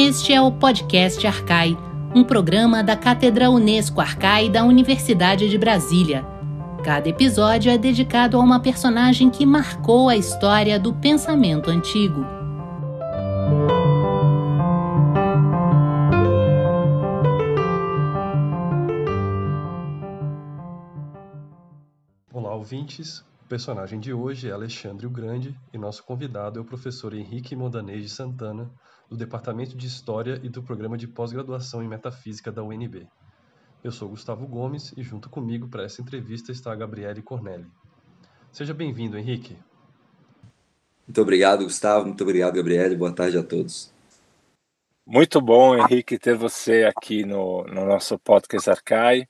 Este é o podcast Arcai, um programa da Cátedra Unesco Arcai da Universidade de Brasília. Cada episódio é dedicado a uma personagem que marcou a história do pensamento antigo. Olá, ouvintes. O personagem de hoje é Alexandre o Grande e nosso convidado é o professor Henrique Mondanês de Santana, do Departamento de História e do Programa de Pós-Graduação em Metafísica da UNB. Eu sou Gustavo Gomes e junto comigo para essa entrevista está a Gabriele Cornelli. Seja bem-vindo, Henrique. Muito obrigado, Gustavo. Muito obrigado, Gabriele. Boa tarde a todos. Muito bom, Henrique, ter você aqui no, no nosso podcast Arcai.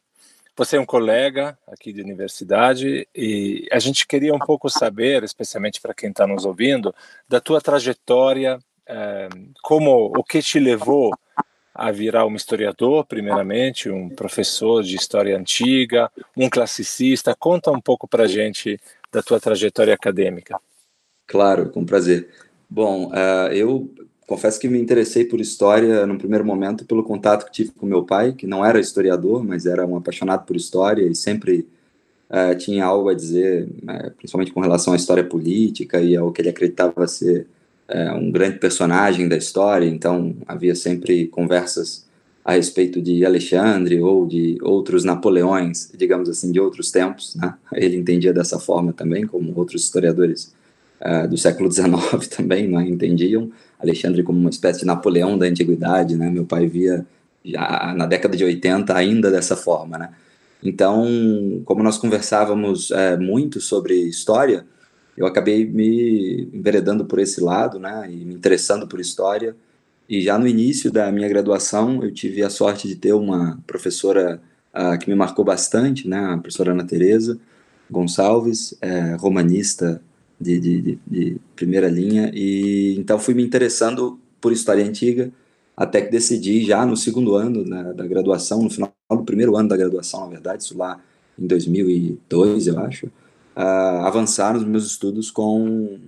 Você é um colega aqui de universidade e a gente queria um pouco saber, especialmente para quem está nos ouvindo, da tua trajetória, como o que te levou a virar um historiador, primeiramente, um professor de história antiga, um classicista. Conta um pouco para gente da tua trajetória acadêmica. Claro, com prazer. Bom, uh, eu confesso que me interessei por história no primeiro momento pelo contato que tive com meu pai, que não era historiador, mas era um apaixonado por história e sempre uh, tinha algo a dizer, uh, principalmente com relação à história política e ao que ele acreditava ser uh, um grande personagem da história. Então havia sempre conversas a respeito de Alexandre ou de outros Napoleões, digamos assim, de outros tempos. Né? Ele entendia dessa forma também, como outros historiadores do século XIX também né, entendiam. Alexandre como uma espécie de Napoleão da antiguidade, né? Meu pai via já na década de 80 ainda dessa forma, né? Então, como nós conversávamos é, muito sobre história, eu acabei me enveredando por esse lado, né? E me interessando por história. E já no início da minha graduação, eu tive a sorte de ter uma professora uh, que me marcou bastante, né? A professora Ana Teresa Gonçalves, é, romanista de, de, de, primeira linha, e então fui me interessando por história antiga, até que decidi já no segundo ano né, da graduação, no final do primeiro ano da graduação, na verdade, isso lá em 2002, eu acho, uh, avançar nos meus estudos com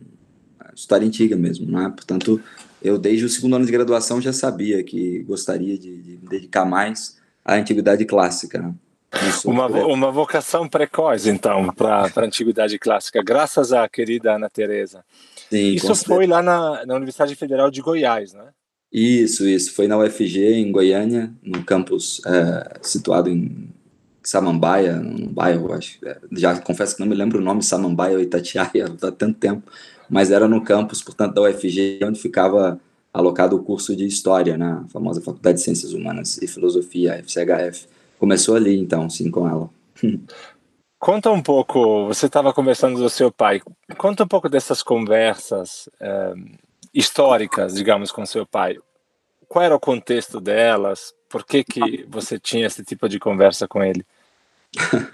história antiga mesmo, né? Portanto, eu desde o segundo ano de graduação já sabia que gostaria de, de me dedicar mais à antiguidade clássica, né? Uma, uma vocação precoce, então, para a antiguidade clássica, graças à querida Ana Teresa. Sim, isso foi lá na, na Universidade Federal de Goiás, né? Isso, isso. Foi na UFG, em Goiânia, no campus é, situado em Samambaia, no bairro, acho. É, já confesso que não me lembro o nome, Samambaia ou Itatiaia, há tanto tempo. Mas era no campus, portanto, da UFG, onde ficava alocado o curso de História, na famosa Faculdade de Ciências Humanas e Filosofia, FCHF. Começou ali, então, sim, com ela. Conta um pouco, você estava conversando do seu pai, conta um pouco dessas conversas é, históricas, digamos, com seu pai. Qual era o contexto delas? Por que, que você tinha esse tipo de conversa com ele?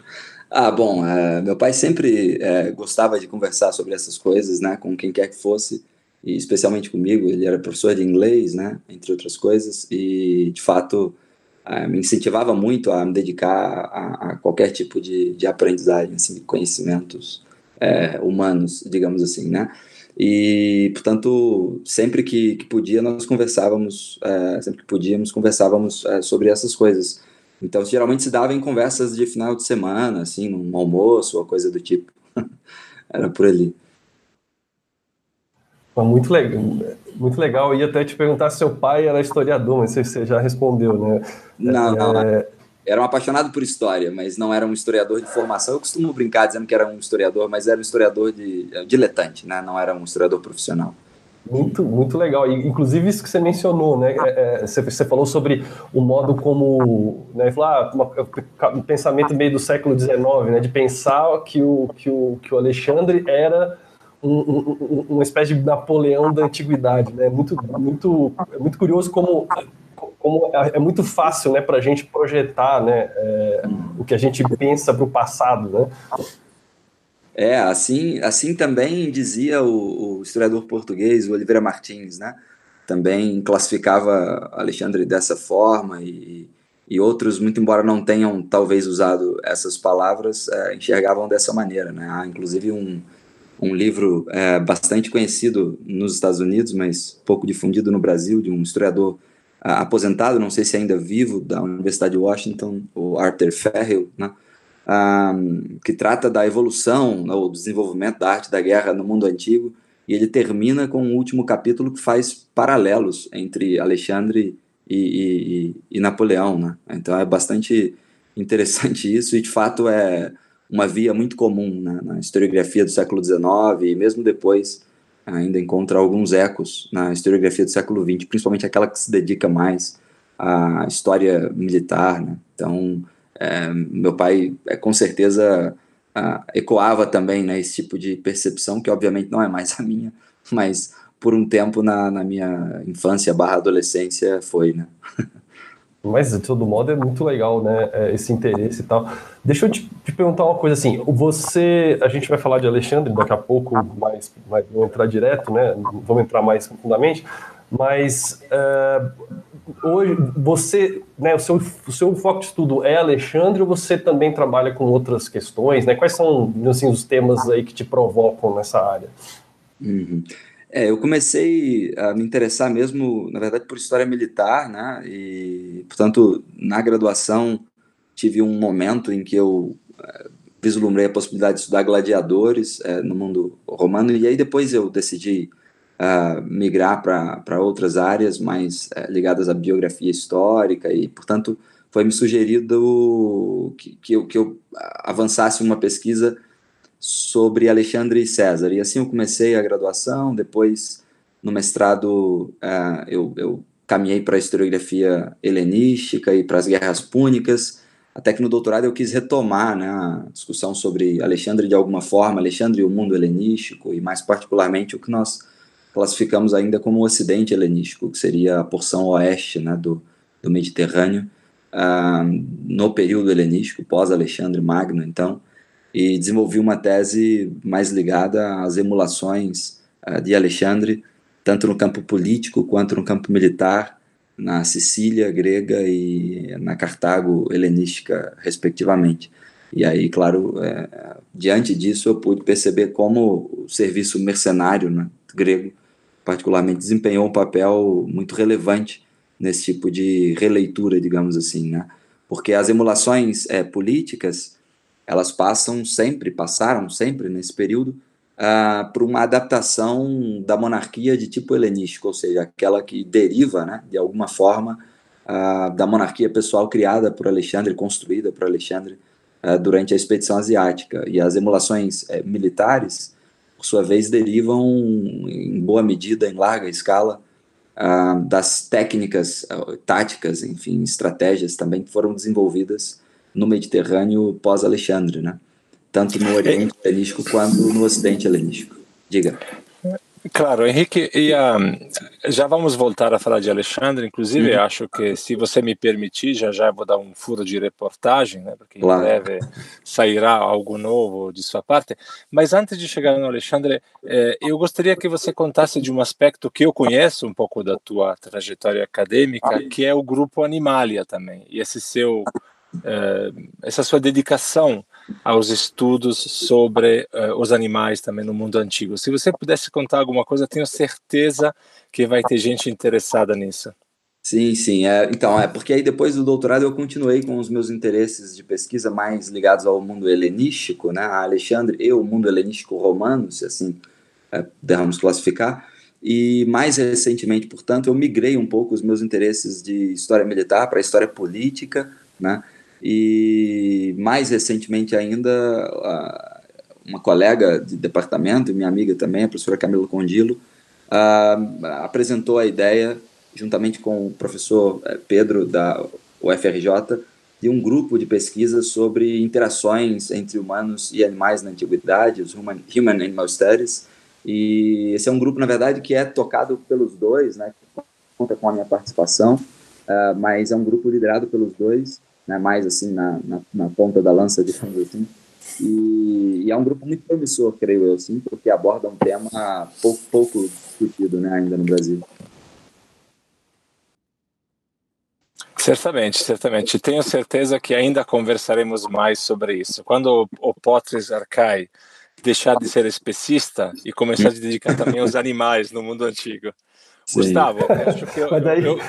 ah, bom, é, meu pai sempre é, gostava de conversar sobre essas coisas, né, com quem quer que fosse, e especialmente comigo. Ele era professor de inglês, né, entre outras coisas, e de fato uh, me incentivava muito a me dedicar a, a qualquer tipo de, de aprendizagem, assim, de conhecimentos é, humanos, digamos assim, né? E, portanto, sempre que, que podia, nós conversávamos, é, sempre que podíamos, conversávamos é, sobre essas coisas. Então, geralmente se dava em conversas de final de semana, assim, num almoço ou coisa do tipo. Era por ali. Muito legal, muito legal. Eu ia até te perguntar se seu pai era historiador, mas você já respondeu, né? Não, não. É... Era um apaixonado por história, mas não era um historiador de formação. Eu costumo brincar dizendo que era um historiador, mas era um historiador de é, diletante, né? Não era um historiador profissional. Muito, muito legal. Inclusive isso que você mencionou, né? É, é, você, você, falou sobre o modo como, né? Falar, ah, um pensamento meio do século XIX, né? De pensar que o, que o, que o Alexandre era um, um, uma espécie de Napoleão da antiguidade, né? Muito, muito, é muito curioso como, como é muito fácil, né, para a gente projetar, né, é, o que a gente pensa para o passado, né? É, assim, assim também dizia o, o historiador português, o Oliveira Martins, né? Também classificava Alexandre dessa forma e, e outros, muito embora não tenham talvez usado essas palavras, é, enxergavam dessa maneira, né? Há inclusive um, um livro é, bastante conhecido nos Estados Unidos, mas pouco difundido no Brasil, de um historiador aposentado, não sei se ainda vivo, da Universidade de Washington, o Arthur Ferrell, né? Um, que trata da evolução, né, o desenvolvimento da arte da guerra no mundo antigo, e ele termina com um último capítulo que faz paralelos entre Alexandre e, e, e Napoleão. Né? Então é bastante interessante isso, e de fato é uma via muito comum né, na historiografia do século XIX, e mesmo depois ainda encontra alguns ecos na historiografia do século XX, principalmente aquela que se dedica mais à história militar. Né? Então, é, meu pai, é, com certeza, ecoava também né, esse tipo de percepção, que obviamente não é mais a minha, mas por um tempo na, na minha infância barra adolescência foi, né? Mas, de todo modo, é muito legal, né, é, esse interesse e tal. Deixa eu te, te, perguntar uma coisa, assim, você, a gente vai falar de Alexandre daqui a pouco, mas, mas vamos entrar direto, né, vamos entrar mais profundamente, mas uh, hoje, você, né, o seu, o seu foco de estudo é Alexandre ou você também trabalha com outras questões, né, quais são, assim, os temas aí que te provocam nessa área? Uhum. É, eu comecei a me interessar mesmo, na verdade, por história militar, né? E, portanto, na graduação tive um momento em que eu é, vislumbrei a possibilidade de estudar gladiadores é, no mundo romano, e aí depois eu decidi uh, migrar para outras áreas mais uh, ligadas à biografia histórica, e, portanto, foi me sugerido que, que, eu, que eu avançasse uma pesquisa sobre Alexandre César. E assim eu comecei a graduação, depois no mestrado uh, eu, eu caminhei para a historiografia helenística e para as guerras púnicas, até que no doutorado eu quis retomar né, a discussão sobre Alexandre de alguma forma, Alexandre e o mundo helenístico, e mais particularmente o que nós classificamos ainda como o ocidente helenístico, que seria a porção oeste né, do, do Mediterrâneo, uh, no período helenístico, pós-Alexandre Magno, então, e desenvolvi uma tese mais ligada às emulações uh, de Alexandre, tanto no campo político quanto no campo militar, na Sicília grega e na Cartago helenística, respectivamente. E aí, claro, é, diante disso, eu pude perceber como o serviço mercenário né, grego, particularmente, desempenhou um papel muito relevante nesse tipo de releitura, digamos assim, né? Porque as emulações é, políticas elas passam sempre, passaram sempre nesse período, uh, por uma adaptação da monarquia de tipo helenístico, ou seja, aquela que deriva, né, de alguma forma, uh, da monarquia pessoal criada por Alexandre, construída por Alexandre uh, durante a expedição asiática. E as emulações eh, militares, por sua vez, derivam em boa medida, em larga escala, das técnicas, táticas, enfim, estratégias também que foram desenvolvidas no Mediterrâneo pós-Alexandre, né? Tanto no Oriente Helenístico quanto no Ocidente Helenístico. Diga. Claro, Henrique, e, um, já vamos voltar a falar de Alexandre, inclusive uhum. acho que, se você me permitir, já já vou dar um furo de reportagem, né, porque claro. em breve sairá algo novo de sua parte, mas antes de chegar no Alexandre, eh, eu gostaria que você contasse de um aspecto que eu conheço um pouco da tua trajetória acadêmica, que é o grupo Animalia também, e esse seu essa sua dedicação aos estudos sobre uh, os animais também no mundo antigo. Se você pudesse contar alguma coisa, tenho certeza que vai ter gente interessada nisso. Sim, sim. É, então, é porque aí depois do doutorado eu continuei com os meus interesses de pesquisa mais ligados ao mundo helenístico, né? A Alexandre e o mundo helenístico romano, se assim é, derramos classificar. E mais recentemente, portanto, eu migrei um pouco os meus interesses de história militar para história política, né? E mais recentemente ainda, uma colega de departamento, minha amiga também, a professora Camila Condilo, apresentou a ideia, juntamente com o professor eh, Pedro da UFRJ, de um grupo de pesquisa sobre interações entre humanos e animais na antiguidade, os Human, Human Animal Studies. E esse é um grupo, na verdade, que é tocado pelos dois, né, conta com a minha participação, uh, mas é um grupo liderado pelos dois né, mais assim na, na, na ponta da lança, digamos assim. E, e, é um grupo muito promissor, creio eu, sim, porque aborda um tema pouco, pouco discutido né, ainda no Brasil. Certamente, certamente. Tenho certeza que ainda conversaremos mais sobre isso. Quando o Potres Arcai deixar de ser especista e começar a dedicar também aos animais no mundo antigo. Gustavo, acho que eu, Mas daí eu...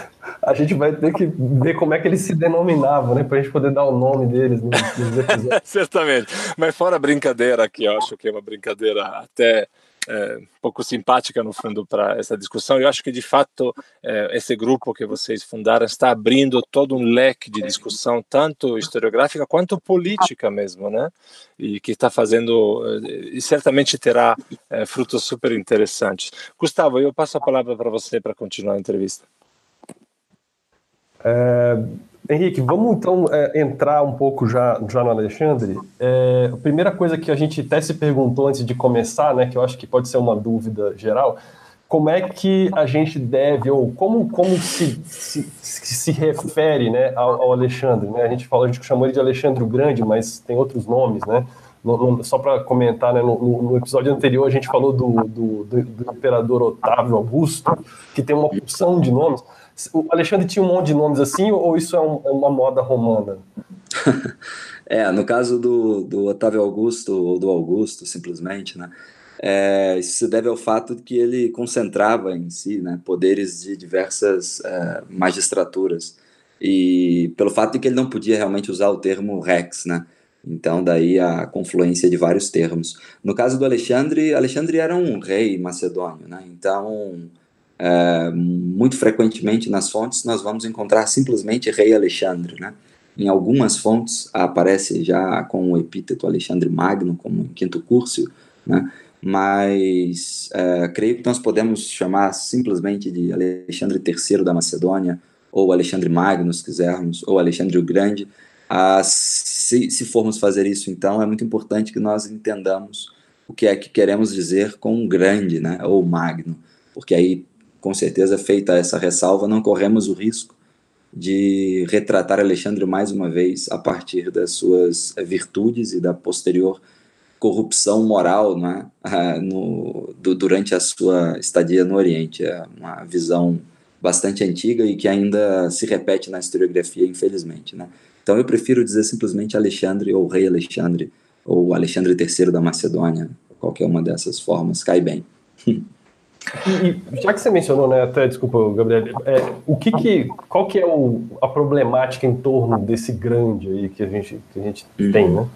a gente vai ter que ver como é que eles se denominavam, né? Para a gente poder dar o nome deles nos episódios. Certamente. Mas fora a brincadeira aqui, eu acho que é uma brincadeira até é, pouco simpática no fundo para essa discussão. Eu acho que de fato é, esse grupo que vocês fundaram está abrindo todo um leque de discussão, tanto historiográfica quanto política mesmo, né? E que está fazendo e certamente terá frutos super interessantes. Gustavo, eu passo a palavra para você para continuar a entrevista. É, Henrique, vamos então é, entrar um pouco já, já no Alexandre. É, a primeira coisa que a gente até se perguntou antes de começar, né, que eu acho que pode ser uma dúvida geral, como é que a gente deve, ou como, como se, se, se refere né, ao, ao Alexandre? Né? A gente falou, a gente chamou ele de Alexandre o Grande, mas tem outros nomes, né? No, no, só para comentar, né, no, no, episódio anterior a gente falou do, do, do, do imperador Otávio Augusto, que tem uma opção de nomes. O Alexandre tinha um monte de nomes assim, ou isso é, um, é uma moda romana? é, no caso do, do Otávio Augusto, ou do Augusto, simplesmente, né? É, isso se deve ao fato de que ele concentrava em si né, poderes de diversas é, magistraturas. E pelo fato de que ele não podia realmente usar o termo rex, né? Então, daí a confluência de vários termos. No caso do Alexandre, Alexandre era um rei macedônio, né? Então, muito frequentemente nas fontes nós vamos encontrar simplesmente Rei Alexandre, né? Em algumas fontes aparece já com o epíteto Alexandre Magno, como em Quinto Curso, né? Mas é, creio que nós podemos chamar simplesmente de Alexandre III da Macedônia, ou Alexandre Magno, se quisermos, ou Alexandre o Grande. Ah, se, se formos fazer isso, então, é muito importante que nós entendamos o que é que queremos dizer com grande, né? Ou magno, porque aí com certeza, feita essa ressalva, não corremos o risco de retratar Alexandre mais uma vez a partir das suas virtudes e da posterior corrupção moral né, no, do, durante a sua estadia no Oriente. É uma visão bastante antiga e que ainda se repete na historiografia, infelizmente. Né? Então eu prefiro dizer simplesmente Alexandre ou Rei Alexandre ou Alexandre III da Macedônia, qualquer uma dessas formas, cai bem. E, já que você mencionou, né, até desculpa, Gabriel, é, o que que, qual que é o, a problemática em torno desse grande aí que a gente, que a gente uhum. tem, né?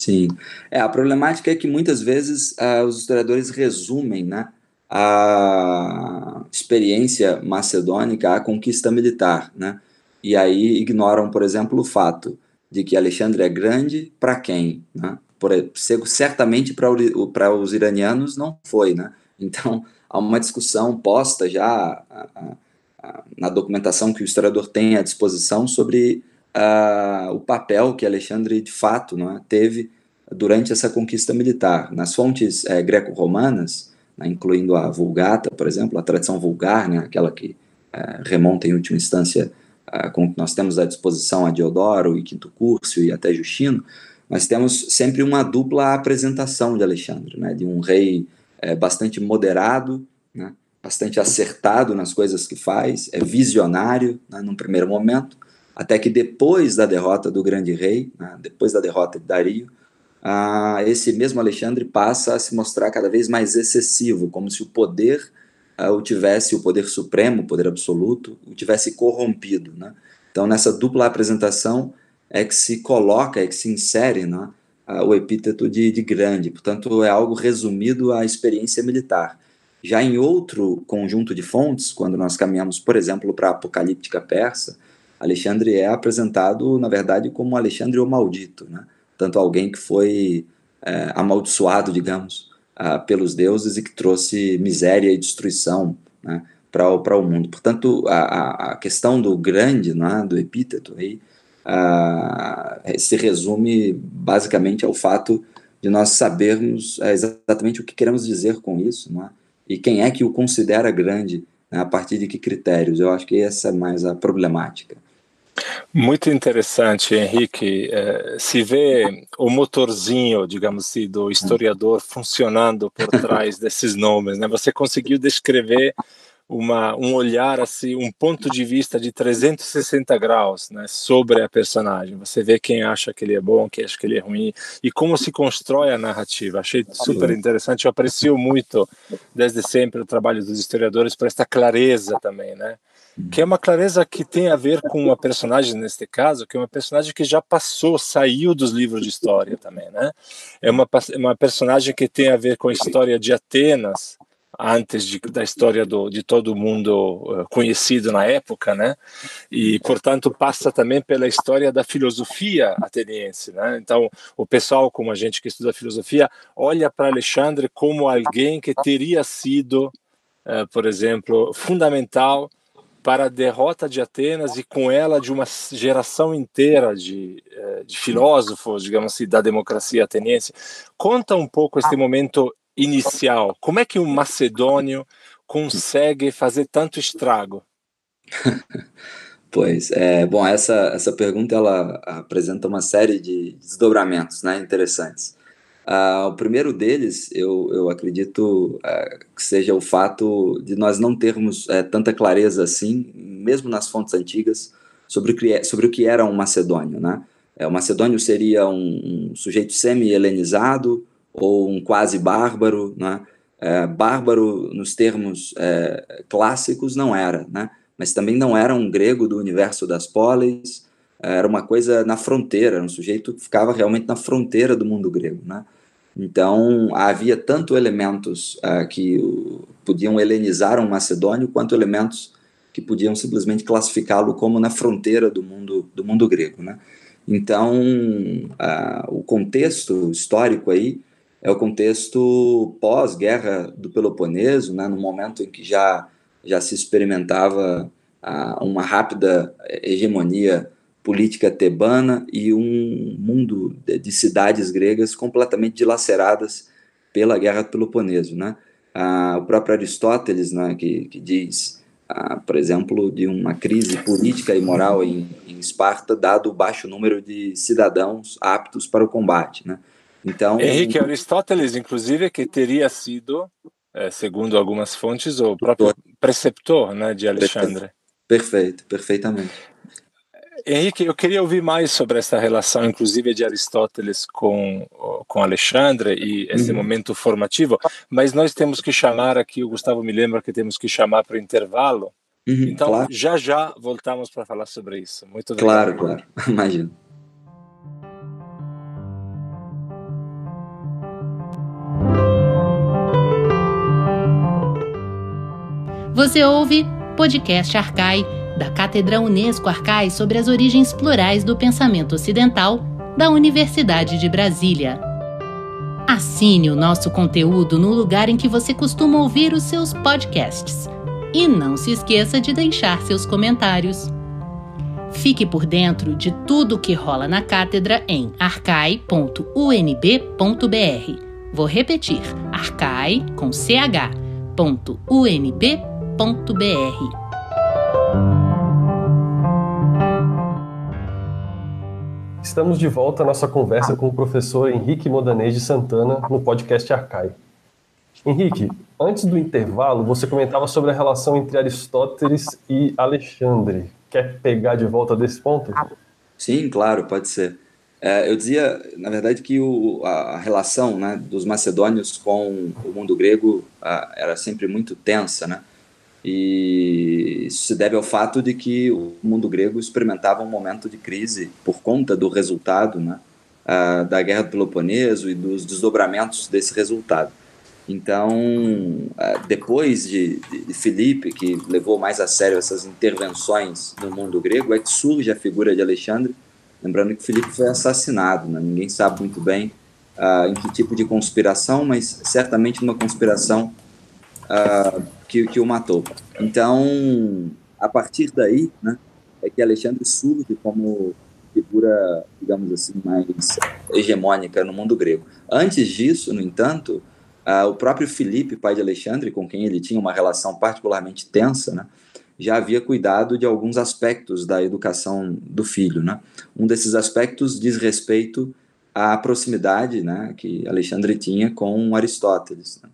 Sim, é, a problemática é que muitas vezes uh, os historiadores resumem, né, a experiência macedônica à conquista militar, né, e aí ignoram, por exemplo, o fato de que Alexandre é grande para quem, né? Por, certamente para os iranianos não foi, né? Então há uma discussão posta já a, a, a, na documentação que o historiador tem à disposição sobre o papel que Alexandre de fato não é, teve durante essa conquista militar. Nas fontes é, greco-romanas, né, incluindo a Vulgata, por exemplo, a tradição vulgar, né, aquela que é, remonta em última instância com que nós temos à disposição a Diodoro e Quinto Curso e até Justino, nós temos sempre uma dupla apresentação de Alexandre, né, de um rei é bastante moderado, né, bastante acertado nas coisas que faz, é visionário né, num primeiro momento, até que depois da derrota do grande rei, né, depois da derrota de Dario, ah, esse mesmo Alexandre passa a se mostrar cada vez mais excessivo, como se o poder o tivesse, o poder supremo, o poder absoluto, o tivesse corrompido. Né? Então, nessa dupla apresentação é que se coloca, é que se insere né, o epíteto de, de grande, portanto, é algo resumido à experiência militar. Já em outro conjunto de fontes, quando nós caminhamos, por exemplo, para a apocalíptica persa, Alexandre é apresentado, na verdade, como Alexandre o Maldito, né? tanto alguém que foi é, amaldiçoado, digamos, pelos deuses e que trouxe miséria e destruição né, para o mundo. Portanto, a, a questão do grande, né, do epíteto, aí, uh, se resume basicamente ao fato de nós sabermos é, exatamente o que queremos dizer com isso, não é? e quem é que o considera grande, né, a partir de que critérios. Eu acho que essa é mais a problemática. Muito interessante, Henrique. É, se vê o motorzinho, digamos assim, do historiador funcionando por trás desses nomes. Né? Você conseguiu descrever uma, um olhar assim, um ponto de vista de 360 graus, né, sobre a personagem. Você vê quem acha que ele é bom, quem acha que ele é ruim e como se constrói a narrativa. Achei super interessante. Eu aprecio muito desde sempre o trabalho dos historiadores por esta clareza também, né? Que é uma clareza que tem a ver com uma personagem neste caso, que é uma personagem que já passou, saiu dos livros de história também, né? É uma uma personagem que tem a ver com a história de Atenas antes de, da história do, de todo mundo uh, conhecido na época, né? E portanto passa também pela história da filosofia ateniense, né? Então o pessoal, como a gente que estuda filosofia, olha para Alexandre como alguém que teria sido, uh, por exemplo, fundamental para a derrota de Atenas e com ela de uma geração inteira de, uh, de filósofos, digamos assim, da democracia ateniense. Conta um pouco este momento inicial, como é que um macedônio consegue fazer tanto estrago? Pois, é, bom, essa, essa pergunta ela apresenta uma série de desdobramentos né, interessantes. Uh, o primeiro deles, eu, eu acredito uh, que seja o fato de nós não termos uh, tanta clareza assim, mesmo nas fontes antigas, sobre o que, é, sobre o que era um macedônio. Né? O macedônio seria um, um sujeito semi-helenizado, ou um quase bárbaro, né? É, bárbaro nos termos é, clássicos não era, né? Mas também não era um grego do universo das polis, era uma coisa na fronteira, um sujeito que ficava realmente na fronteira do mundo grego, né? Então havia tanto elementos uh, que podiam helenizar um macedônio, quanto elementos que podiam simplesmente classificá-lo como na fronteira do mundo do mundo grego, né? Então uh, o contexto histórico aí é o contexto pós-guerra do Peloponeso, né, no momento em que já, já se experimentava ah, uma rápida hegemonia política tebana e um mundo de, de, cidades gregas completamente dilaceradas pela guerra do Peloponeso. Né? Ah, o próprio Aristóteles, né, que, que diz, ah, por exemplo, de uma crise política e moral em, em Esparta, dado o baixo número de cidadãos aptos para o combate. Né? Então, Henrique Aristóteles, inclusive, que teria sido, é, segundo algumas fontes, o próprio preceptor né, de Alexandre. Perfeito, perfeitamente. Henrique, eu queria ouvir mais sobre essa relação, inclusive, de Aristóteles com, com Alexandre e esse uhum. momento formativo, mas nós temos que chamar aqui, o Gustavo me lembra que temos que chamar para o intervalo. Uhum, então, claro. já já voltamos para falar sobre isso. Muito obrigado. Claro, claro, imagino. Você ouve Podcast Arcai, da Cátedra Unesco Arcai sobre as origens plurais do pensamento ocidental, da Universidade de Brasília. Assine o nosso conteúdo no lugar em que você costuma ouvir os seus podcasts. E não se esqueça de deixar seus comentários. Fique por dentro de tudo o que rola na cátedra em arcai.unb.br. Vou repetir: arcai com ch.unb.br Estamos de volta à nossa conversa com o professor Henrique Modanês de Santana no podcast Arcai. Henrique, antes do intervalo, você comentava sobre a relação entre Aristóteles e Alexandre. Quer pegar de volta desse ponto? Sim, claro, pode ser. É, eu dizia, na verdade, que o, a, a, relação né, dos macedônios com o mundo grego a, era sempre muito tensa, né? E isso se deve ao fato de que o mundo grego experimentava um momento de crise por conta do resultado né, da Guerra do Peloponeso e dos desdobramentos desse resultado. Então, depois de, de, Filipe, que levou mais a sério essas intervenções no mundo grego, é que surge a figura de Alexandre. Lembrando que Filipe foi assassinado, né? ninguém sabe muito bem uh, em que tipo de conspiração, mas certamente uma conspiração uh, que, que o matou. Então, a partir daí, né, é que Alexandre surge como figura, digamos assim, mais hegemônica no mundo grego. Antes disso, no entanto, uh, o próprio Filipe, pai de Alexandre, com quem ele tinha uma relação particularmente tensa, né, já havia cuidado de alguns aspectos da educação do filho. Né? Um desses aspectos diz respeito à proximidade né, que Alexandre tinha com Aristóteles. Né?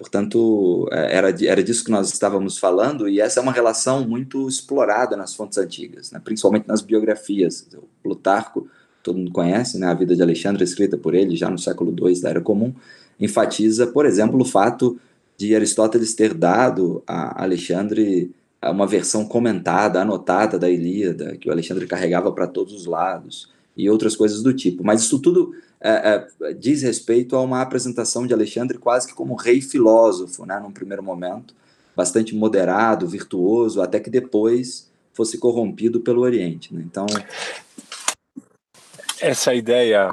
Portanto, é, era, era disso que nós estávamos falando, e essa é uma relação muito explorada nas fontes antigas, né? principalmente nas biografias. O Plutarco, todo mundo conhece, né? a vida de Alexandre, escrita por ele já no século II da Era Comum, enfatiza, por exemplo, o fato de Aristóteles ter dado a Alexandre uma versão comentada, anotada da Ilíada, que o Alexandre carregava para todos os lados, e outras coisas do tipo. Mas isso tudo é, é, diz respeito a uma apresentação de Alexandre quase que como rei filósofo, né, num primeiro momento, bastante moderado, virtuoso, até que depois fosse corrompido pelo Oriente. Né? Então. Essa ideia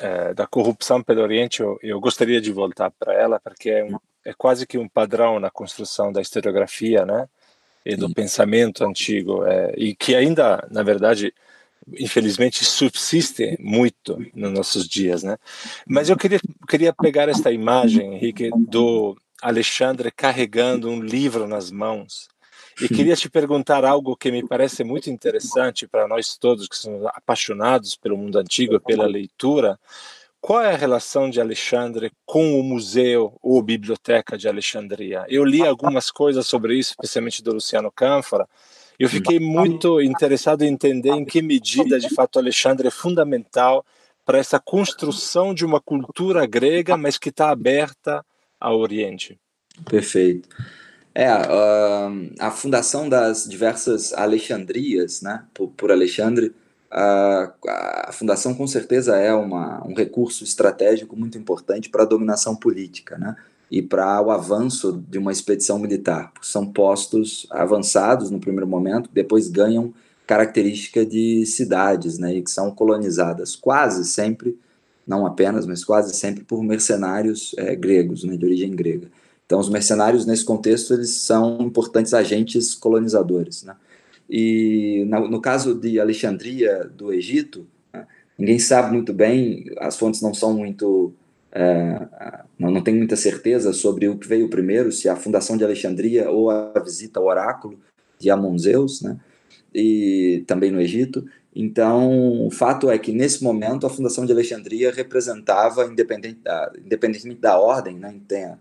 é, da corrupção pelo Oriente, eu, eu gostaria de voltar para ela, porque é, um, é, quase que um padrão na construção da historiografia, né? E do Sim. pensamento antigo, é, e que ainda, na verdade, infelizmente subsiste muito nos nossos dias, né? Mas eu queria queria pegar esta imagem, Henrique, do Alexandre carregando um livro nas mãos e queria te perguntar algo que me parece muito interessante para nós todos que somos apaixonados pelo mundo antigo, pela leitura. Qual é a relação de Alexandre com o museu ou biblioteca de Alexandria? Eu li algumas coisas sobre isso, especialmente do Luciano Canfora, eu fiquei muito interessado em entender em que medida, de fato, Alexandre é fundamental para essa construção de uma cultura grega, mas que está aberta ao Oriente. Perfeito. É, a fundação das diversas Alexandrias, né, por, por Alexandre, a fundação com certeza é uma, um recurso estratégico muito importante para a dominação política, né? E para o avanço de uma expedição militar. São postos avançados no primeiro momento, depois ganham característica de cidades, né, e que são colonizadas quase sempre, não apenas, mas quase sempre por mercenários é, gregos, né, de origem grega. Então, os mercenários nesse contexto eles são importantes agentes colonizadores, né? E no, no caso de Alexandria do Egito, né, ninguém sabe muito bem, as fontes não são muito é, não, não tem muita certeza sobre o que veio primeiro, se a fundação de Alexandria ou a visita ao oráculo de Amon-Zeus, né? e também no Egito. Então, o fato é que nesse momento a fundação de Alexandria representava, independente da, independentemente da ordem né, tenha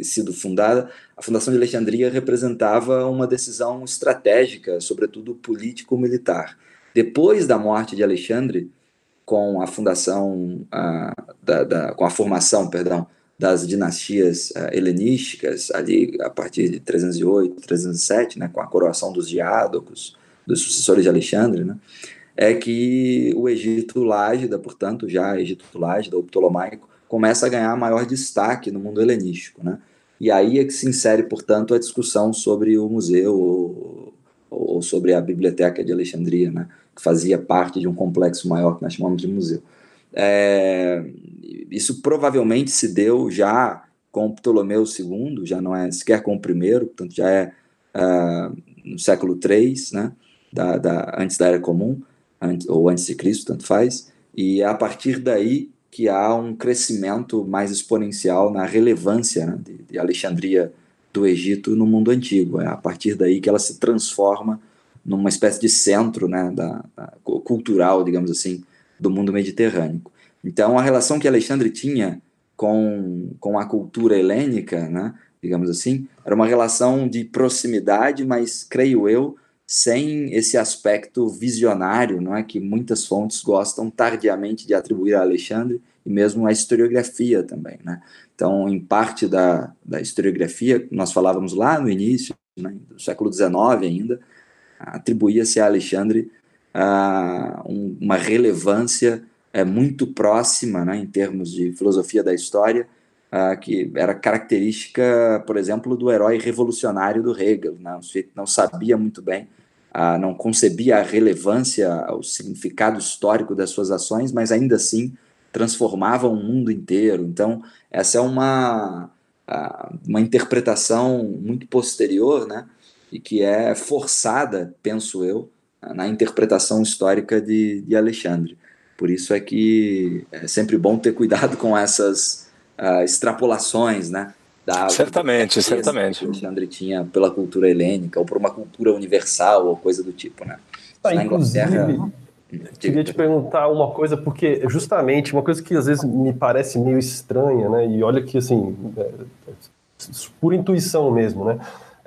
sido fundada, a fundação de Alexandria representava uma decisão estratégica, sobretudo político-militar. Depois da morte de Alexandre, com a fundação, da, da, com a formação, perdão, das dinastias uh, helenísticas, ali a partir de 308, 307, né, com a coroação dos diádocos, dos sucessores de Alexandre, né, é que o Egito Lágida, portanto, já Egito Lágida, ou Ptolomaico, começa a ganhar maior destaque no mundo helenístico. Né, e aí é que se insere, portanto, a discussão sobre o museu ou, ou sobre a biblioteca de Alexandria, né, que fazia parte de um complexo maior que nós chamamos de museu. É, isso provavelmente se deu já com Ptolomeu II, já não é sequer com o primeiro, portanto já é uh, no século III, né, da, da, antes da Era Comum, antes, ou antes de Cristo, tanto faz, e é a partir daí que há um crescimento mais exponencial na relevância né, de, de Alexandria do Egito no mundo antigo. É a partir daí que ela se transforma numa espécie de centro né, da, da, cultural, digamos assim, do mundo mediterrâneo. Então, a relação que Alexandre tinha com, com a cultura helênica, né, digamos assim, era uma relação de proximidade, mas, creio eu, sem esse aspecto visionário, não é que muitas fontes gostam tardiamente de atribuir a Alexandre e mesmo a historiografia também, né? Então, em parte da, da historiografia, nós falávamos lá no início, né, do século XIX ainda, atribuía-se a Alexandre uh, um, uma relevância uh, muito próxima, né, em termos de filosofia da história, uh, que era característica, por exemplo, do herói revolucionário do Hegel. Né, o sujeito não sabia muito bem, ah, não concebia a relevância, o significado histórico das suas ações, mas ainda assim transformava o mundo inteiro. Então, essa é uma, uma interpretação muito posterior, né? E que é forçada, penso eu, na interpretação histórica de, de Alexandre. Por isso é que é sempre bom ter cuidado com essas uh, extrapolações, né? Da, certamente, certamente. Que Alexandre tinha pela cultura helênica ou por uma cultura universal ou coisa do tipo, né? Ah, inclusive, hum, queria te perguntar uma coisa, porque justamente uma coisa que às vezes me parece meio estranha, né? E olha que assim, é, por intuição mesmo, né?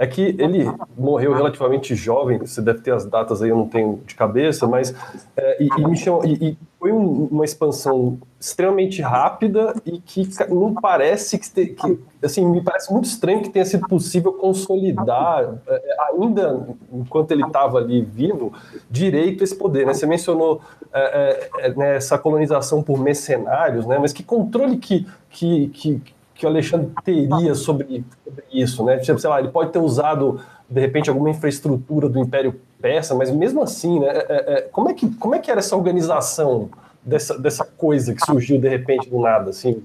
É que ele morreu relativamente jovem, você deve ter as datas aí, eu não tenho de cabeça, mas é, e, e, chamou, e, e foi um, uma expansão extremamente rápida e que não parece que, te, que, assim, me parece muito estranho que tenha sido possível consolidar, é, ainda enquanto ele estava ali vivo, direito esse poder. Né? Você mencionou é, é, é né, essa colonização por mercenários, né? mas que controle que, que, que que o Alexandre teria sobre, sobre isso, né? Tipo, sei lá, ele pode ter usado de repente alguma infraestrutura do Império Persa, mas mesmo assim, né? É, é, é, como é que como é que era essa organização dessa, dessa coisa que surgiu de repente do nada, assim,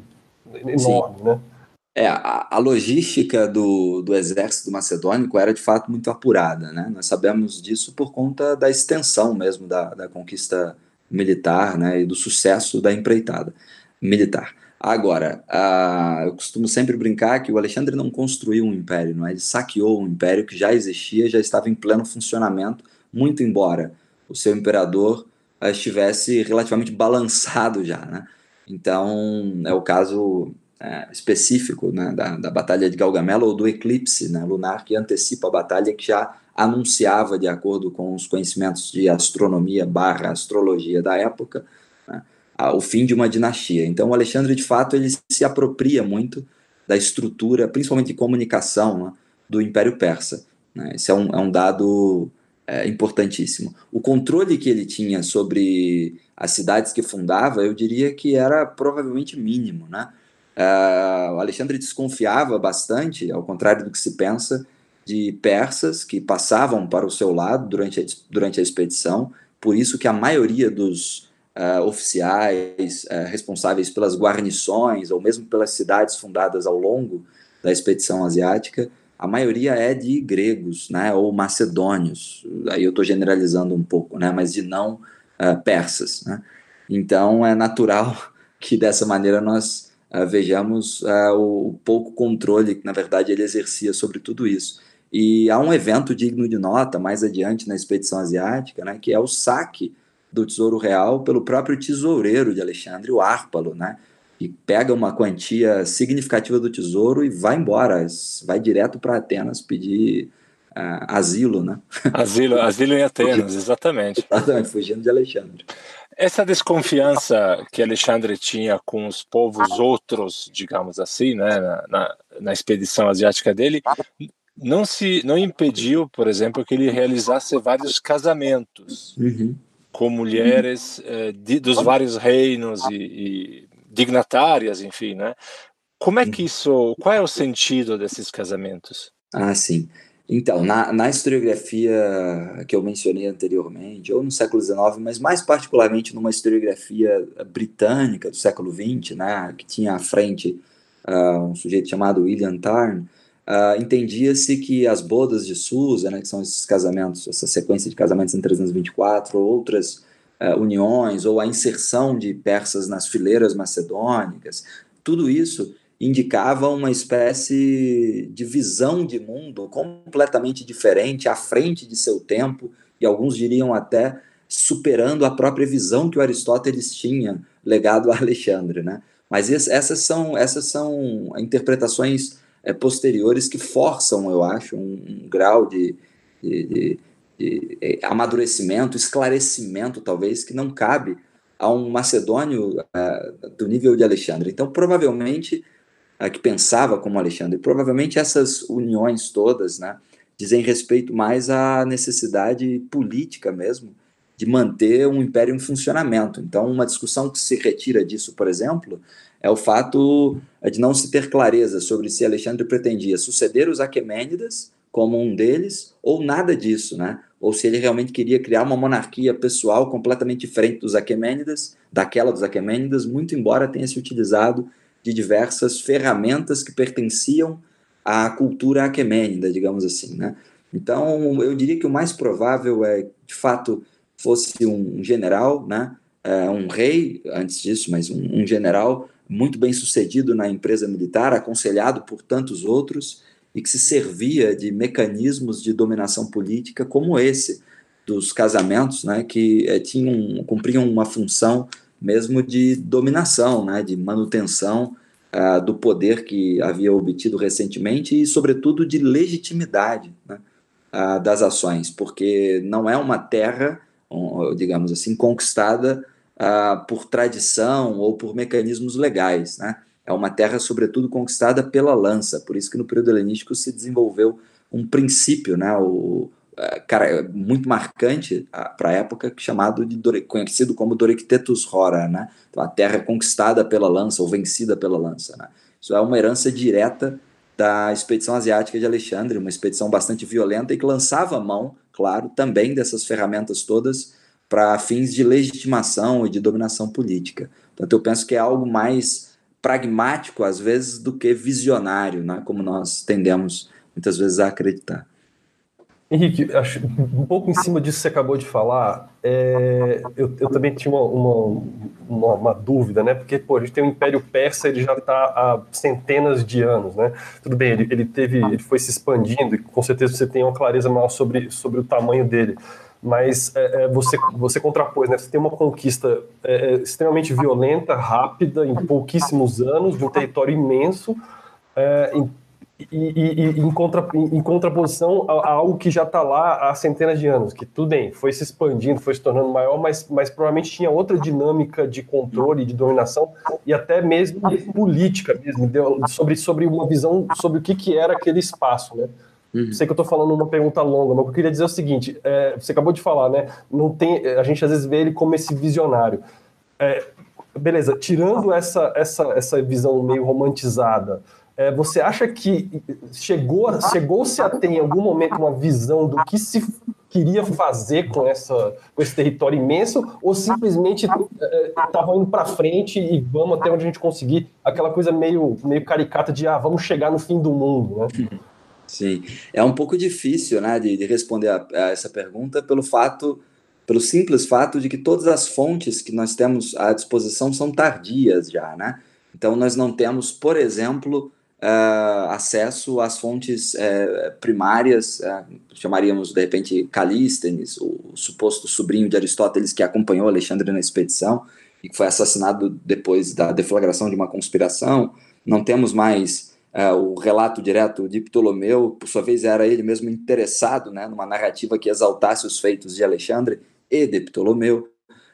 enorme, Sim. né? É, a, a, logística do, do exército macedônico era de fato muito apurada, né? Nós sabemos disso por conta da extensão mesmo da, da conquista militar, né? E do sucesso da empreitada militar. Agora, eu costumo sempre brincar que o Alexandre não construiu um império, não é? ele saqueou um império que já existia, já estava em pleno funcionamento, muito embora o seu imperador uh, estivesse relativamente balançado já. Né? Então, é o caso uh, específico né, da, da Batalha de Galgamela ou do eclipse né, lunar que antecipa a batalha que já anunciava, de acordo com os conhecimentos de astronomia barra astrologia da época, o fim de uma dinastia. Então, o Alexandre, de fato, ele se apropria muito da estrutura, principalmente de comunicação, né, do Império Persa. Né? Esse é um, é um dado é, importantíssimo. O controle que ele tinha sobre as cidades que fundava, eu diria que era provavelmente mínimo. Né? O Alexandre desconfiava bastante, ao contrário do que se pensa, de persas que passavam para o seu lado durante a, durante a expedição, por isso que a maioria dos uh, oficiais uh, responsáveis pelas guarnições ou mesmo pelas cidades fundadas ao longo da expedição asiática, a maioria é de gregos, né, ou macedônios. Aí eu estou generalizando um pouco, né, mas de não uh, persas. Né? Então é natural que dessa maneira nós vejamos o, o pouco controle que na verdade ele exercia sobre tudo isso. E há um evento digno de nota mais adiante na expedição asiática, né, que é o saque do Tesouro Real pelo próprio tesoureiro de Alexandre, o Árpalo, né? E pega uma quantia significativa do tesouro e vai embora, vai direto para Atenas pedir uh, asilo, né? Asilo, asilo em Atenas, exatamente. Exatamente, fugindo de Alexandre. Essa desconfiança que Alexandre tinha com os povos outros, digamos assim, né, na, na, na expedição asiática dele, não se não impediu, por exemplo, que ele realizasse vários casamentos. Uhum com mulheres eh, de, dos vários reinos e, e, dignatárias, enfim, né? Como é que isso, qual é o sentido desses casamentos? Ah, sim. Então, na, na historiografia que eu mencionei anteriormente, ou no século XIX, mas mais particularmente numa historiografia britânica do século XX, né, que tinha à frente uh, um sujeito chamado William Tarn, uh, entendia-se que as bodas de Susa, né, que são esses casamentos, essa sequência de casamentos em 324, ou outras uh, uniões, ou a inserção de persas nas fileiras macedônicas, tudo isso indicava uma espécie de visão de mundo completamente diferente, à frente de seu tempo, e alguns diriam até superando a própria visão que o Aristóteles tinha legado a Alexandre, né? Mas essas são essas são interpretações é, posteriores que forçam, eu acho, um, um grau de, de, de, de, é, amadurecimento, esclarecimento, talvez, que não cabe a um macedônio uh, do nível de Alexandre. Então, provavelmente, uh, que pensava como Alexandre, provavelmente essas uniões todas né, dizem respeito mais à necessidade política mesmo de manter um império em funcionamento. Então, uma discussão que se retira disso, por exemplo, é o fato é, de não se ter clareza sobre se Alexandre pretendia suceder os Aquemênidas como um deles ou nada disso, né? Ou se ele realmente queria criar uma monarquia pessoal completamente diferente dos Aquemênidas, daquela dos Aquemênidas, muito embora tenha se utilizado de diversas ferramentas que pertenciam à cultura aquemênida, digamos assim, né? Então, eu diria que o mais provável é, de fato, fosse um general, né? É, um rei, antes disso, mas um, um general muito bem sucedido na empresa militar, aconselhado por tantos outros, e que se servia de mecanismos de dominação política como esse dos casamentos, né, que é, tinham, cumpriam uma função mesmo de dominação, né, de manutenção uh, do poder que havia obtido recentemente e, sobretudo, de legitimidade né, uh, das ações, porque não é uma terra, digamos assim, conquistada uh, por tradição ou por mecanismos legais, né? É uma terra, sobretudo, conquistada pela lança, por isso que no período helenístico se desenvolveu um princípio, né, o, cara, muito marcante para a época, chamado de conhecido como Dorictetus Hora, né? Então, a terra conquistada pela lança ou vencida pela lança. Né? Isso é uma herança direta da expedição asiática de Alexandre, uma expedição bastante violenta e que lançava mão, claro, também dessas ferramentas todas para fins de legitimação e de dominação política. Portanto, eu penso que é algo mais pragmático, às vezes, do que visionário, né? como nós tendemos muitas vezes a acreditar. Henrique, acho, um pouco em cima disso que você acabou de falar, é, eu, eu, também tinha uma, uma, uma, dúvida, né? Porque pô, a gente tem o Império Persa, ele já está há centenas de anos, né? Tudo bem, ele, ele, teve, ele foi se expandindo e com certeza você tem uma clareza maior sobre, sobre o tamanho dele. Mas é, é você, você contrapôs, né? Você tem uma conquista é, é, extremamente violenta, rápida, em pouquíssimos anos, de um território imenso, é, em e, e, e em, contra, em, contraposição a, a, algo que já está lá há centenas de anos, que tudo bem, foi se expandindo, foi se tornando maior, mas, mas provavelmente tinha outra dinâmica de controle, de dominação e até mesmo política mesmo, sobre, sobre uma visão sobre o que, que era aquele espaço, né? Uhum. Sei que eu estou falando uma pergunta longa, mas eu queria dizer é o seguinte: é, você acabou de falar, né? Não tem, a gente às vezes vê ele como esse visionário. É, beleza, tirando essa, essa, essa visão meio romantizada, você acha que chegou, chegou-se a ter em algum momento uma visão do que se queria fazer com, essa, com esse território imenso, ou simplesmente estava é, indo para frente e vamos até onde a gente conseguir, aquela coisa meio, meio caricata de ah, vamos chegar no fim do mundo, né? Sim, é um pouco difícil, né, de, de responder a, a essa pergunta pelo fato, pelo simples fato de que todas as fontes que nós temos à disposição são tardias já, né? Então nós não temos, por exemplo, uh, acesso às fontes uh, primárias, uh, chamaríamos de repente Calístenes, o suposto sobrinho de Aristóteles que acompanhou Alexandre na expedição e que foi assassinado depois da deflagração de uma conspiração. Não temos mais o relato direto de Ptolomeu, por sua vez era ele mesmo interessado né, numa narrativa que exaltasse os feitos de Alexandre e de Ptolomeu.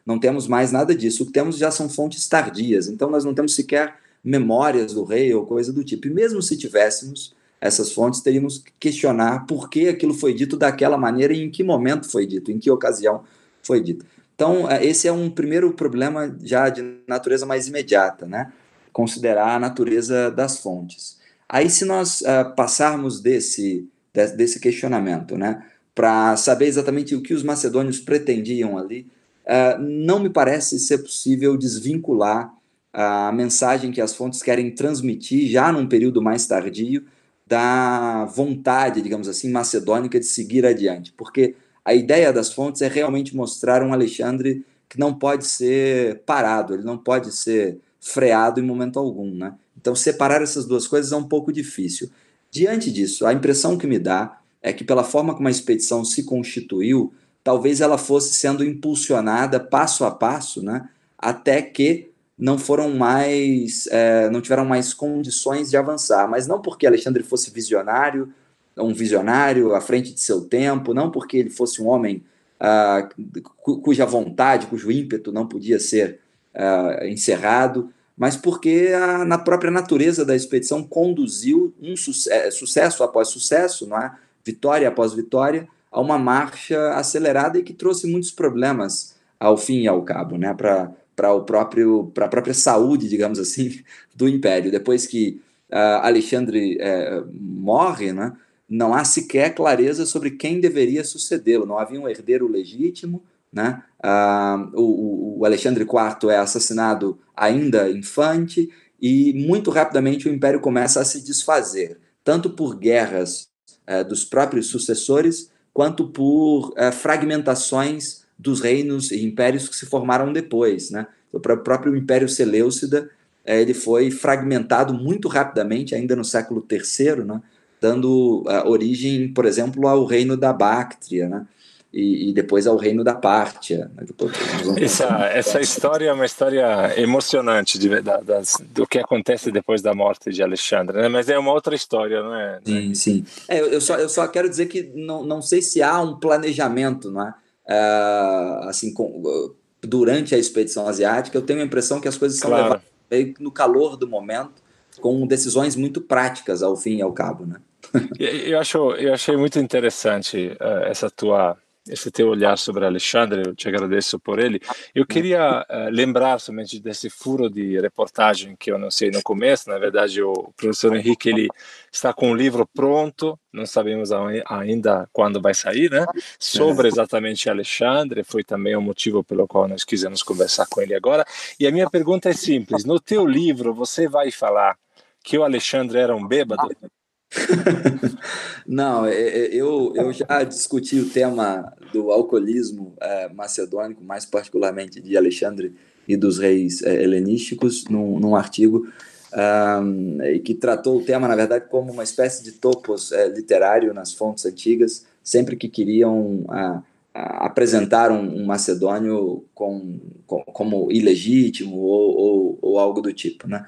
Não temos mais nada disso. O que temos já são fontes tardias, então nós não temos sequer memórias do rei ou coisa do tipo. E mesmo se tivéssemos essas fontes, teríamos que questionar por que aquilo foi dito daquela maneira e em que momento foi dito, em que ocasião foi dito. Então, é, esse é um primeiro problema já de natureza mais imediata, né? Considerar a natureza das fontes. Aí, se nós uh, passarmos desse, desse questionamento, né, para saber exatamente o que os macedônios pretendiam ali, uh, não me parece ser possível desvincular a mensagem que as fontes querem transmitir já num período mais tardio da vontade, digamos assim, macedônica de seguir adiante, porque a ideia das fontes é realmente mostrar um Alexandre que não pode ser parado, ele não pode ser freado em momento algum, né? Então separar essas duas coisas é um pouco difícil. Diante disso, a impressão que me dá é que pela forma como a expedição se constituiu, talvez ela fosse sendo impulsionada passo a passo, né? Até que não foram mais, é, não tiveram mais condições de avançar, mas não porque Alexandre fosse visionário, um visionário à frente de seu tempo, não porque ele fosse um homem uh, cuja vontade, cujo ímpeto não podia ser uh, encerrado, mas porque a, na própria natureza da expedição conduziu um sucesso, sucesso após sucesso, não é? vitória após vitória, a uma marcha acelerada e que trouxe muitos problemas ao fim e ao cabo, né? para para o próprio para a própria saúde, digamos assim, do império. Depois que uh, Alexandre uh, morre, né, não há sequer clareza sobre quem deveria sucedê-lo. Não havia um herdeiro legítimo. Né? Uh, o, o, Alexandre IV é assassinado ainda infante e muito rapidamente o império começa a se desfazer, tanto por guerras uh, dos próprios sucessores quanto por uh, fragmentações dos reinos e impérios que se formaram depois. Né? O próprio Império Seleucida é, ele foi fragmentado muito rapidamente, ainda no século III, né? dando uh, origem, por exemplo, ao reino da Báctria. Né? e, e, depois ao reino da Pártia. Né? Essa, essa história é uma história emocionante de, da, das, do que acontece depois da morte de Alexandre, né? mas é uma outra história, não é? Sim, sim. É, eu, só, eu só quero dizer que não, não sei se há um planejamento, não é? Uh, assim, com, durante a expedição asiática, eu tenho a impressão que as coisas são claro. levadas no calor do momento, com decisões muito práticas ao fim e ao cabo, né? eu acho eu achei muito interessante uh, essa tua esse teu olhar sobre Alexandre, eu te agradeço por ele. Eu queria uh, lembrar somente desse furo de reportagem que eu não sei no começo, na verdade o professor Henrique ele está com um livro pronto, não sabemos ainda quando vai sair, né? Sobre exatamente Alexandre, foi também o motivo pelo qual nós quisemos conversar com ele agora. E a minha pergunta é simples, no teu livro você vai falar que o Alexandre era um bêbado? Não, é, é, eu, eu já discuti o tema do alcoolismo é, macedônico, mais particularmente de Alexandre e dos reis é, helenísticos, num, num artigo um, que tratou o tema, na verdade, como uma espécie de topos é, literário nas fontes antigas, sempre que queriam a, a apresentar um, um macedônio com, com, como ilegítimo ou, ou, ou algo do tipo, né?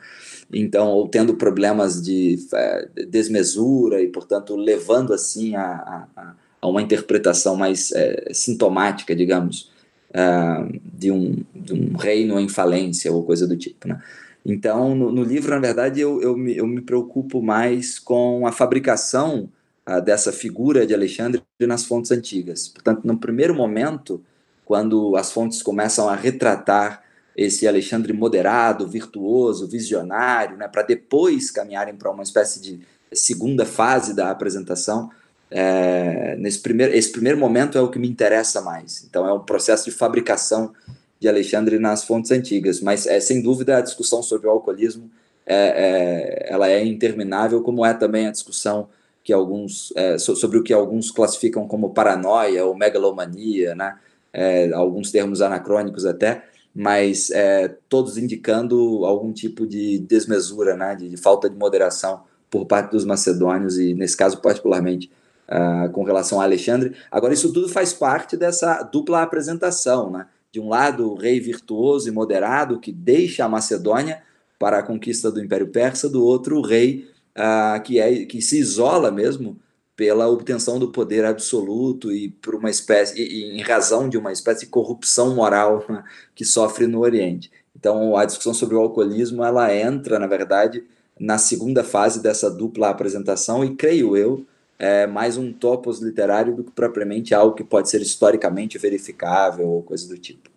então ou tendo problemas de é, desmesura e portanto levando assim a, a, a uma interpretação mais é, sintomática digamos uh, de, um, de um reino em falência ou coisa do tipo né? então no, no, livro na verdade eu, eu, me, eu me preocupo mais com a fabricação uh, dessa figura de Alexandre nas fontes antigas portanto no primeiro momento quando as fontes começam a retratar esse Alexandre moderado, virtuoso, visionário, né, para depois caminharem para uma espécie de segunda fase da apresentação. É, nesse primeiro, esse primeiro momento é o que me interessa mais. Então, é um processo de fabricação de Alexandre nas fontes antigas. Mas, é, sem dúvida, a discussão sobre o alcoolismo é, é ela é interminável, como é também a discussão que alguns é, sobre o que alguns classificam como paranoia ou megalomania, né? É, alguns termos anacrônicos até mas é, todos indicando algum tipo de desmesura, né, de, de, falta de moderação por parte dos macedônios e, nesse caso, particularmente uh, com relação a Alexandre. Agora, isso tudo faz parte dessa dupla apresentação, né? De um lado, o rei virtuoso e moderado que deixa a Macedônia para a conquista do Império Persa, do outro, o rei uh, que, é, que se isola mesmo pela obtenção do poder absoluto e por uma espécie e, em razão de uma espécie de corrupção moral né, que sofre no Oriente. Então, a discussão sobre o alcoolismo ela entra, na verdade, na segunda fase dessa dupla apresentação e creio eu é mais um topos literário do que propriamente algo que pode ser historicamente verificável ou coisa do tipo.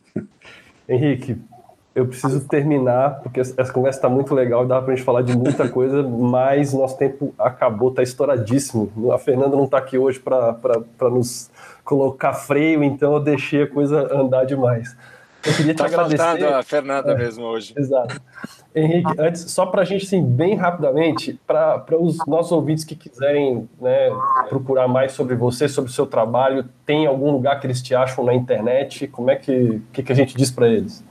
Henrique, eu preciso terminar, porque essa conversa está muito legal, dá para a gente falar de muita coisa, mas nosso tempo acabou, está estouradíssimo. A Fernanda não está aqui hoje para nos colocar freio, então eu deixei a coisa andar demais. Eu queria te tá agradecer. faltando a Fernanda é, mesmo hoje. Exato. Henrique, antes, só para a gente, assim, bem rapidamente, para os nossos ouvintes que quiserem né, procurar mais sobre você, sobre o seu trabalho, tem algum lugar que eles te acham na internet? Como é que, que, que a gente diz para eles?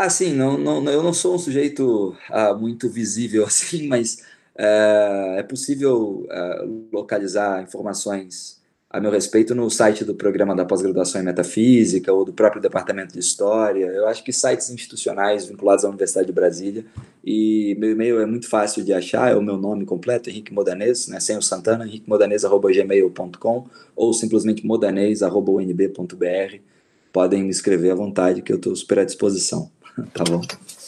Ah, sim, não, não, eu não sou um sujeito ah, muito visível assim, mas é, é possível é, localizar informações a meu respeito no site do programa da pós-graduação em Metafísica ou do próprio Departamento de História. Eu acho que sites institucionais vinculados à Universidade de Brasília. E meu e-mail é muito fácil de achar, é o meu nome completo, Henrique Modanês, né, sem o Santana, henriquemodanês.gmail.com ou simplesmente modanês.unb.br. Podem me escrever à vontade, que eu estou super à disposição. Tá bom.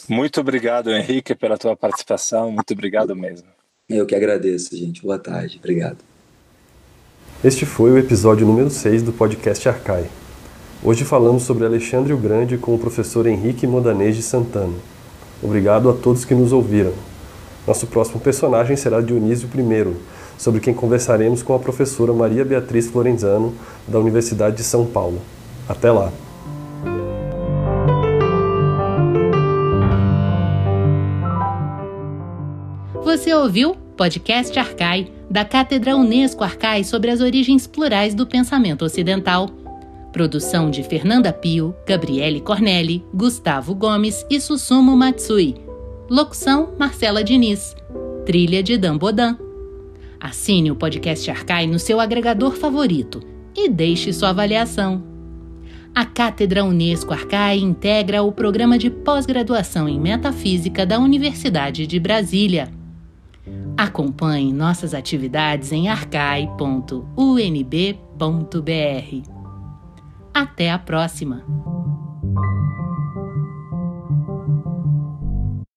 Muito obrigado, Henrique, pela tua participação. Muito obrigado mesmo. Eu que agradeço, gente. Boa tarde. Obrigado. Este foi o episódio número 6 do podcast Arcai. Hoje falamos sobre Alexandre o Grande com o professor Henrique Modanês de Santana. Obrigado a todos que nos ouviram. Nosso próximo personagem será Dionísio I, sobre quem conversaremos com a professora Maria Beatriz Florenzano, da Universidade de São Paulo. Até lá! Você ouviu Podcast Arcai, da Cátedra Unesco Arcai sobre as origens plurais do pensamento ocidental. Produção de Fernanda Pio, Gabriele Cornelli, Gustavo Gomes e Susumu Matsui. Locução Marcela Diniz. Trilha de Dan Bodan. Assine o Podcast Arcai no seu agregador favorito e deixe sua avaliação. A Cátedra Unesco Arcai integra o programa de pós-graduação em Metafísica da Universidade de Brasília. Acompanhe nossas atividades em arcai.unb.br. Até a próxima!